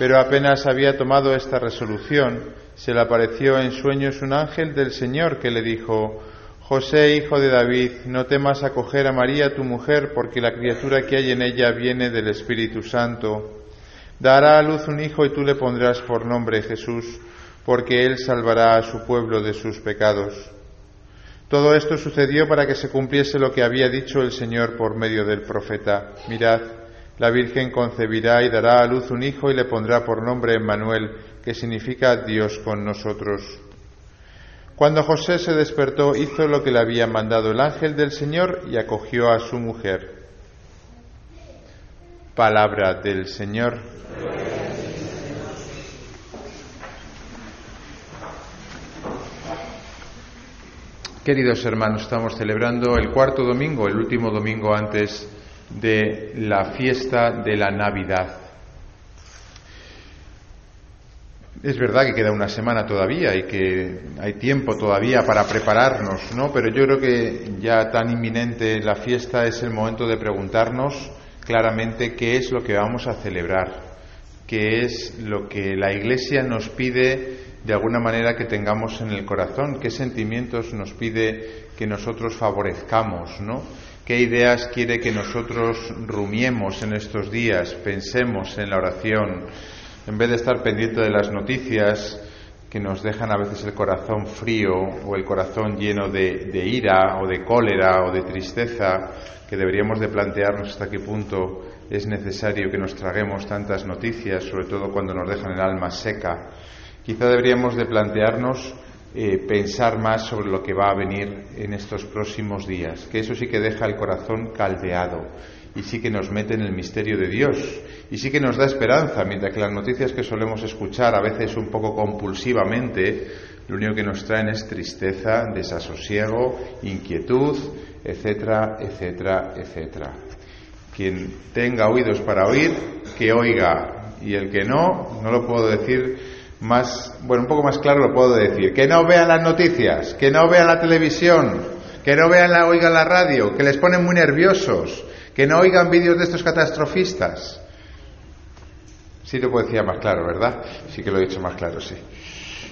Pero apenas había tomado esta resolución, se le apareció en sueños un ángel del Señor que le dijo, José, hijo de David, no temas acoger a María tu mujer, porque la criatura que hay en ella viene del Espíritu Santo. Dará a luz un hijo y tú le pondrás por nombre Jesús, porque él salvará a su pueblo de sus pecados. Todo esto sucedió para que se cumpliese lo que había dicho el Señor por medio del profeta. Mirad, la Virgen concebirá y dará a luz un hijo y le pondrá por nombre Emmanuel, que significa Dios con nosotros. Cuando José se despertó, hizo lo que le había mandado el ángel del Señor y acogió a su mujer. Palabra del Señor. Queridos hermanos, estamos celebrando el cuarto domingo, el último domingo antes de la fiesta de la Navidad. Es verdad que queda una semana todavía y que hay tiempo todavía para prepararnos, ¿no? Pero yo creo que ya tan inminente la fiesta es el momento de preguntarnos claramente qué es lo que vamos a celebrar, qué es lo que la Iglesia nos pide de alguna manera que tengamos en el corazón, qué sentimientos nos pide que nosotros favorezcamos, ¿no? Qué ideas quiere que nosotros rumiemos en estos días, pensemos en la oración, en vez de estar pendiente de las noticias que nos dejan a veces el corazón frío o el corazón lleno de, ira o de cólera o de tristeza, que deberíamos de plantearnos hasta qué punto es necesario que nos traguemos tantas noticias, sobre todo cuando nos dejan el alma seca. Quizá deberíamos de plantearnos eh, pensar más sobre lo que va a venir en estos próximos días, que eso sí que deja el corazón caldeado y sí que nos mete en el misterio de Dios y sí que nos da esperanza, mientras que las noticias que solemos escuchar a veces un poco compulsivamente, lo único que nos traen es tristeza, desasosiego, inquietud, etcétera, etcétera, etcétera. Quien tenga oídos para oír, que oiga, y el que no, no lo puedo decir más, bueno, un poco más claro lo puedo decir, que no vean las noticias, que no vean la televisión, que no vean la, oigan la radio, que les ponen muy nerviosos, que no oigan vídeos de estos catastrofistas. Sí lo puedo decir más claro, ¿verdad? Sí que lo he dicho más claro, sí.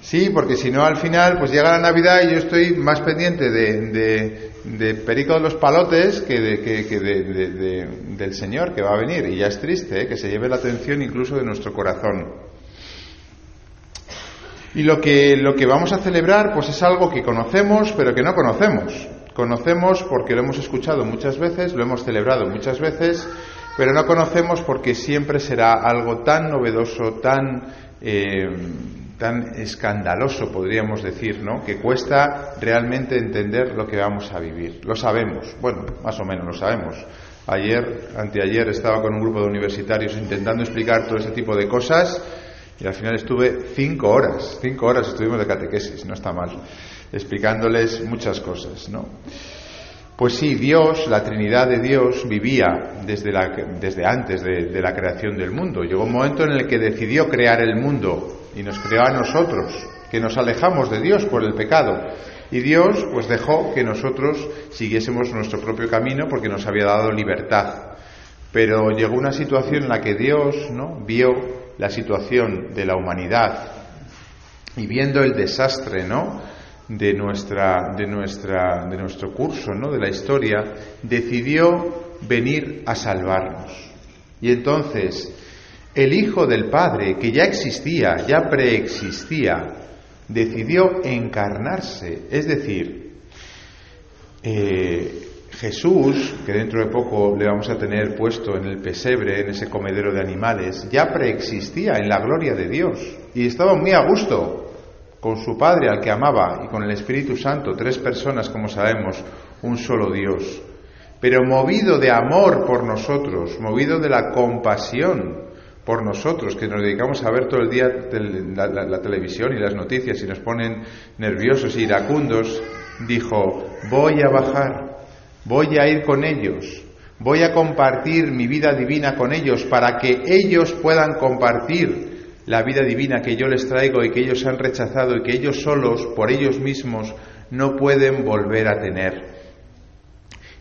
Sí, porque si no al final, pues llega la Navidad y yo estoy más pendiente de, de, Perico de los Palotes que, de, que, del Señor que va a venir. Y ya es triste, ¿eh? que se lleve la atención incluso de nuestro corazón. Y lo que, lo que vamos a celebrar, pues es algo que conocemos, pero que no conocemos. Conocemos porque lo hemos escuchado muchas veces, lo hemos celebrado muchas veces, pero no conocemos porque siempre será algo tan novedoso, tan, eh, tan escandaloso, podríamos decir, ¿no? Que cuesta realmente entender lo que vamos a vivir. Lo sabemos, bueno, más o menos lo sabemos. Ayer, anteayer, estaba con un grupo de universitarios intentando explicar todo ese tipo de cosas y al final estuve cinco horas, cinco horas estuvimos de catequesis, no está mal, explicándoles muchas cosas, ¿no? Pues sí, Dios, la Trinidad de Dios, vivía desde, la, desde antes de, de, la creación del mundo. Llegó un momento en el que decidió crear el mundo y nos creó a nosotros, que nos alejamos de Dios por el pecado. Y Dios pues dejó que nosotros siguiésemos nuestro propio camino porque nos había dado libertad. Pero llegó una situación en la que Dios ¿no? vio la situación de la humanidad y viendo el desastre, ¿no? de nuestra de nuestra de nuestro curso, ¿no? de la historia, decidió venir a salvarnos. Y entonces el Hijo del Padre, que ya existía, ya preexistía, decidió encarnarse, es decir, eh, Jesús, que dentro de poco le vamos a tener puesto en el pesebre, en ese comedero de animales, ya preexistía en la gloria de Dios y estaba muy a gusto con su Padre al que amaba y con el Espíritu Santo, tres personas como sabemos, un solo Dios. Pero movido de amor por nosotros, movido de la compasión por nosotros, que nos dedicamos a ver todo el día la, televisión y las noticias y nos ponen nerviosos e iracundos, dijo, voy a bajar, voy a ir con ellos, voy a compartir mi vida divina con ellos para que ellos puedan compartir la vida divina que yo les traigo y que ellos han rechazado y que ellos solos, por ellos mismos, no pueden volver a tener.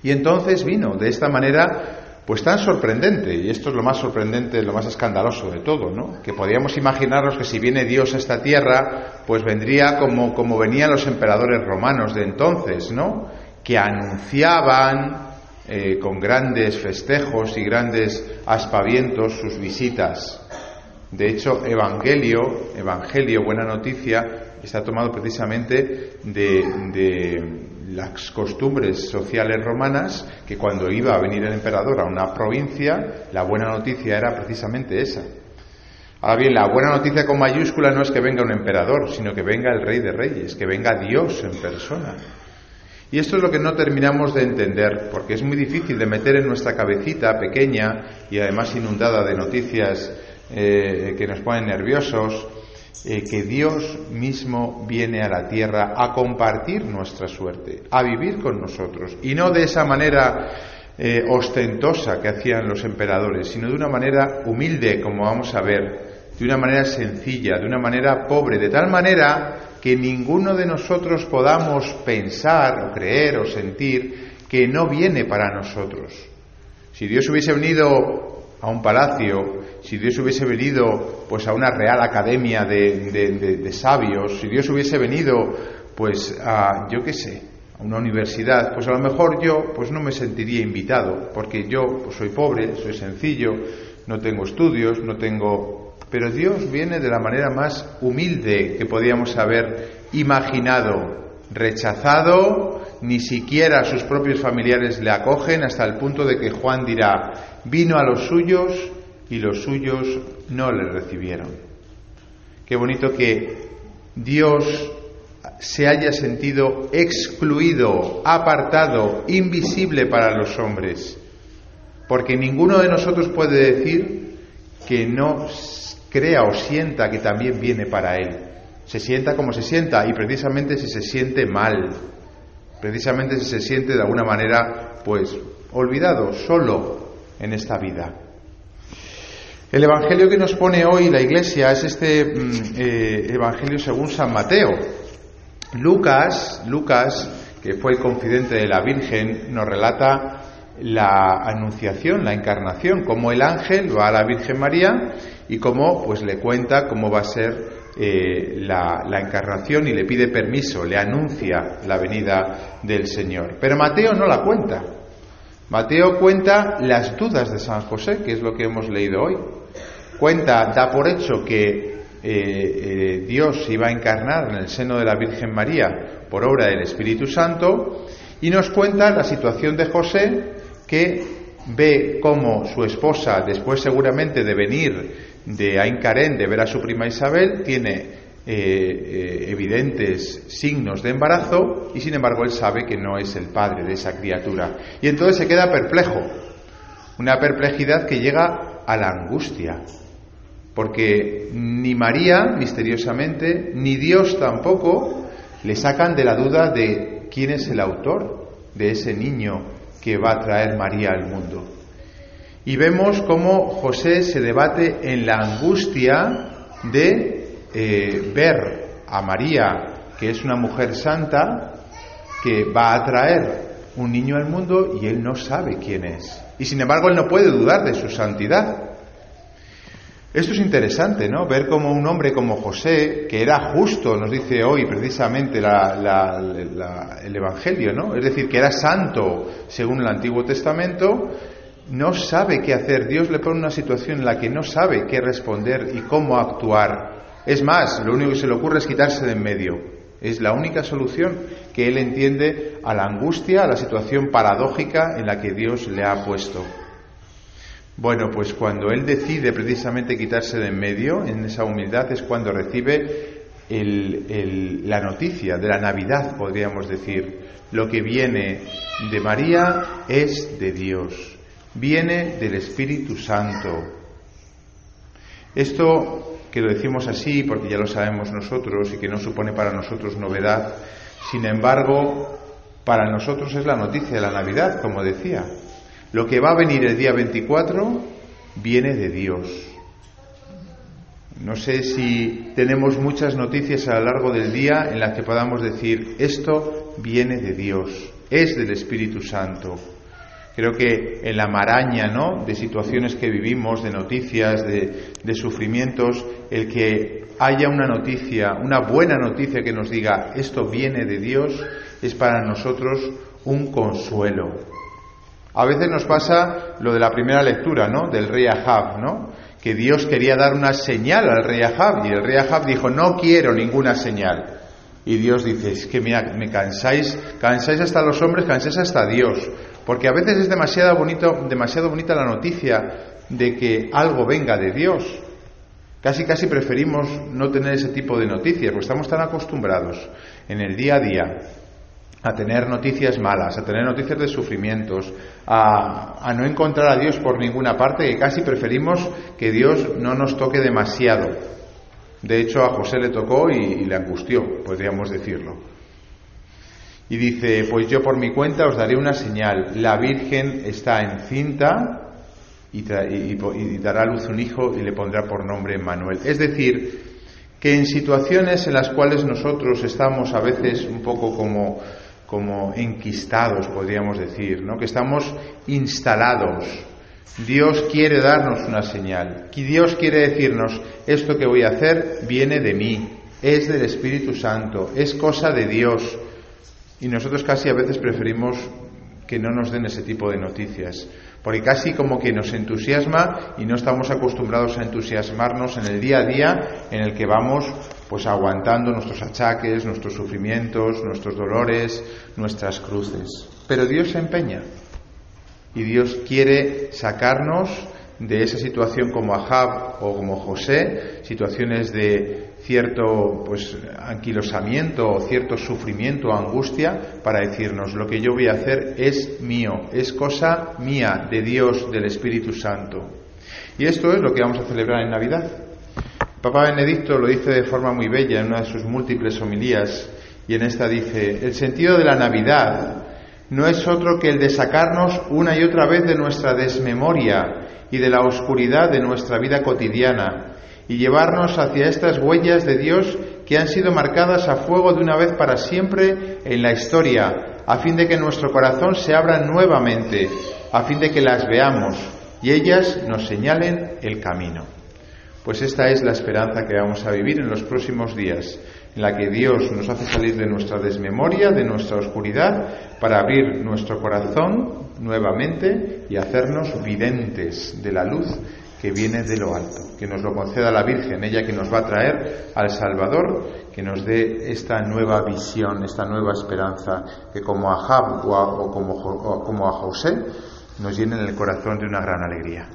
Y entonces vino de esta manera pues tan sorprendente, y esto es lo más sorprendente, lo más escandaloso de todo, ¿no? Que podíamos imaginarnos que si viene Dios a esta tierra, pues vendría como, como venían los emperadores romanos de entonces, ¿no? Que anunciaban eh, con grandes festejos y grandes aspavientos sus visitas. De hecho, Evangelio, Evangelio, buena noticia, está tomado precisamente de las costumbres sociales romanas, que cuando iba a venir el emperador a una provincia, la buena noticia era precisamente esa. Ahora bien, la buena noticia con mayúscula no es que venga un emperador, sino que venga el rey de reyes, que venga Dios en persona. Y esto es lo que no terminamos de entender, porque es muy difícil de meter en nuestra cabecita pequeña y además inundada de noticias eh, que nos ponen nerviosos, eh, que Dios mismo viene a la tierra a compartir nuestra suerte, a vivir con nosotros, y no de esa manera eh, ostentosa que hacían los emperadores, sino de una manera humilde, como vamos a ver, de una manera sencilla, de una manera pobre, de tal manera que ninguno de nosotros podamos pensar o creer o sentir que no viene para nosotros. Si Dios hubiese venido a un palacio, si Dios hubiese venido pues a una real academia de, sabios, si Dios hubiese venido pues a, yo qué sé, a una universidad, pues a lo mejor yo pues no me sentiría invitado, porque yo pues, soy pobre, soy sencillo, no tengo estudios, no tengo... Pero Dios viene de la manera más humilde que podíamos haber imaginado, rechazado, ni siquiera sus propios familiares le acogen hasta el punto de que Juan dirá, vino a los suyos y los suyos no le recibieron. Qué bonito que Dios se haya sentido excluido, apartado, invisible para los hombres, porque ninguno de nosotros puede decir que no crea o sienta que también viene para Él. Se sienta como se sienta y precisamente si se siente mal, precisamente si se siente de alguna manera, pues, olvidado, solo en esta vida. El Evangelio que nos pone hoy la Iglesia es este mm, eh, Evangelio según San Mateo. Lucas, Lucas, que fue el confidente de la Virgen, nos relata la anunciación, la encarnación, cómo el ángel va a la Virgen María y cómo pues le cuenta cómo va a ser eh, la, encarnación y le pide permiso, le anuncia la venida del Señor. Pero Mateo no la cuenta. Mateo cuenta las dudas de San José, que es lo que hemos leído hoy. Cuenta, da por hecho que eh, eh, Dios iba a encarnar en el seno de la Virgen María por obra del Espíritu Santo y nos cuenta la situación de José que ve cómo su esposa, después seguramente de venir de Ain de ver a su prima Isabel, tiene eh, eh, evidentes signos de embarazo y sin embargo él sabe que no es el padre de esa criatura. Y entonces se queda perplejo, una perplejidad que llega a la angustia, porque ni María, misteriosamente, ni Dios tampoco le sacan de la duda de quién es el autor de ese niño que va a traer María al mundo. Y vemos cómo José se debate en la angustia de eh, ver a María, que es una mujer santa, que va a traer un niño al mundo y él no sabe quién es. Y sin embargo él no puede dudar de su santidad. Esto es interesante, ¿no? Ver cómo un hombre como José, que era justo, nos dice hoy precisamente el Evangelio, ¿no? Es decir, que era santo según el Antiguo Testamento, no sabe qué hacer. Dios le pone una situación en la que no sabe qué responder y cómo actuar. Es más, lo único que se le ocurre es quitarse de en medio. Es la única solución que él entiende a la angustia, a la situación paradójica en la que Dios le ha puesto. Bueno, pues cuando él decide precisamente quitarse de en medio, en esa humildad, es cuando recibe la noticia de la Navidad, podríamos decir. Lo que viene de María es de Dios viene del Espíritu Santo. Esto que lo decimos así porque ya lo sabemos nosotros y que no supone para nosotros novedad, sin embargo, para nosotros es la noticia de la Navidad, como decía. Lo que va a venir el día 24 viene de Dios. No sé si tenemos muchas noticias a lo largo del día en las que podamos decir, esto viene de Dios, es del Espíritu Santo. Creo que en la maraña ¿no? de situaciones que vivimos, de noticias, de, de sufrimientos, el que haya una noticia, una buena noticia que nos diga esto viene de Dios, es para nosotros un consuelo. A veces nos pasa lo de la primera lectura, ¿no? Del rey Ahab, ¿no? Que Dios quería dar una señal al rey Ahab y el rey Ahab dijo, no quiero ninguna señal. Y Dios dice, es que mira, me cansáis, cansáis hasta los hombres, cansáis hasta Dios. Porque a veces es demasiado, bonito, demasiado bonita la noticia de que algo venga de Dios. Casi, casi preferimos no tener ese tipo de noticias, porque estamos tan acostumbrados en el día a día a tener noticias malas, a tener noticias de sufrimientos, a, no encontrar a Dios por ninguna parte, que casi preferimos que Dios no nos toque demasiado. De hecho, a José le tocó y, le angustió, podríamos decirlo. Y dice, pues yo por mi cuenta os daré una señal, la Virgen está encinta y, y, y dará a luz un hijo y le pondrá por nombre Manuel. Es decir, que en situaciones en las cuales nosotros estamos a veces un poco como como enquistados, podríamos decir, ¿no? que estamos instalados. Dios quiere darnos una señal. Dios quiere decirnos, esto que voy a hacer viene de mí, es del Espíritu Santo, es cosa de Dios. Y nosotros casi a veces preferimos que no nos den ese tipo de noticias, porque casi como que nos entusiasma y no estamos acostumbrados a entusiasmarnos en el día a día en el que vamos pues aguantando nuestros achaques, nuestros sufrimientos, nuestros dolores, nuestras cruces. Pero Dios se empeña y Dios quiere sacarnos de esa situación como Ahab o como José, situaciones de cierto pues anquilosamiento o cierto sufrimiento o angustia para decirnos lo que yo voy a hacer es mío, es cosa mía de Dios, del Espíritu Santo. Y esto es lo que vamos a celebrar en Navidad. Papa Benedicto lo dice de forma muy bella en una de sus múltiples homilías y en esta dice, el sentido de la Navidad no es otro que el de sacarnos una y otra vez de nuestra desmemoria y de la oscuridad de nuestra vida cotidiana y llevarnos hacia estas huellas de Dios que han sido marcadas a fuego de una vez para siempre en la historia, a fin de que nuestro corazón se abra nuevamente, a fin de que las veamos y ellas nos señalen el camino. Pues esta es la esperanza que vamos a vivir en los próximos días, en la que Dios nos hace salir de nuestra desmemoria, de nuestra oscuridad, para abrir nuestro corazón nuevamente y hacernos videntes de la luz que viene de lo alto. Que nos lo conceda la Virgen, ella que nos va a traer al Salvador, que nos dé esta nueva visión, esta nueva esperanza, que como a Jab o, o como, o como a José, nos llenen el corazón de una gran alegría.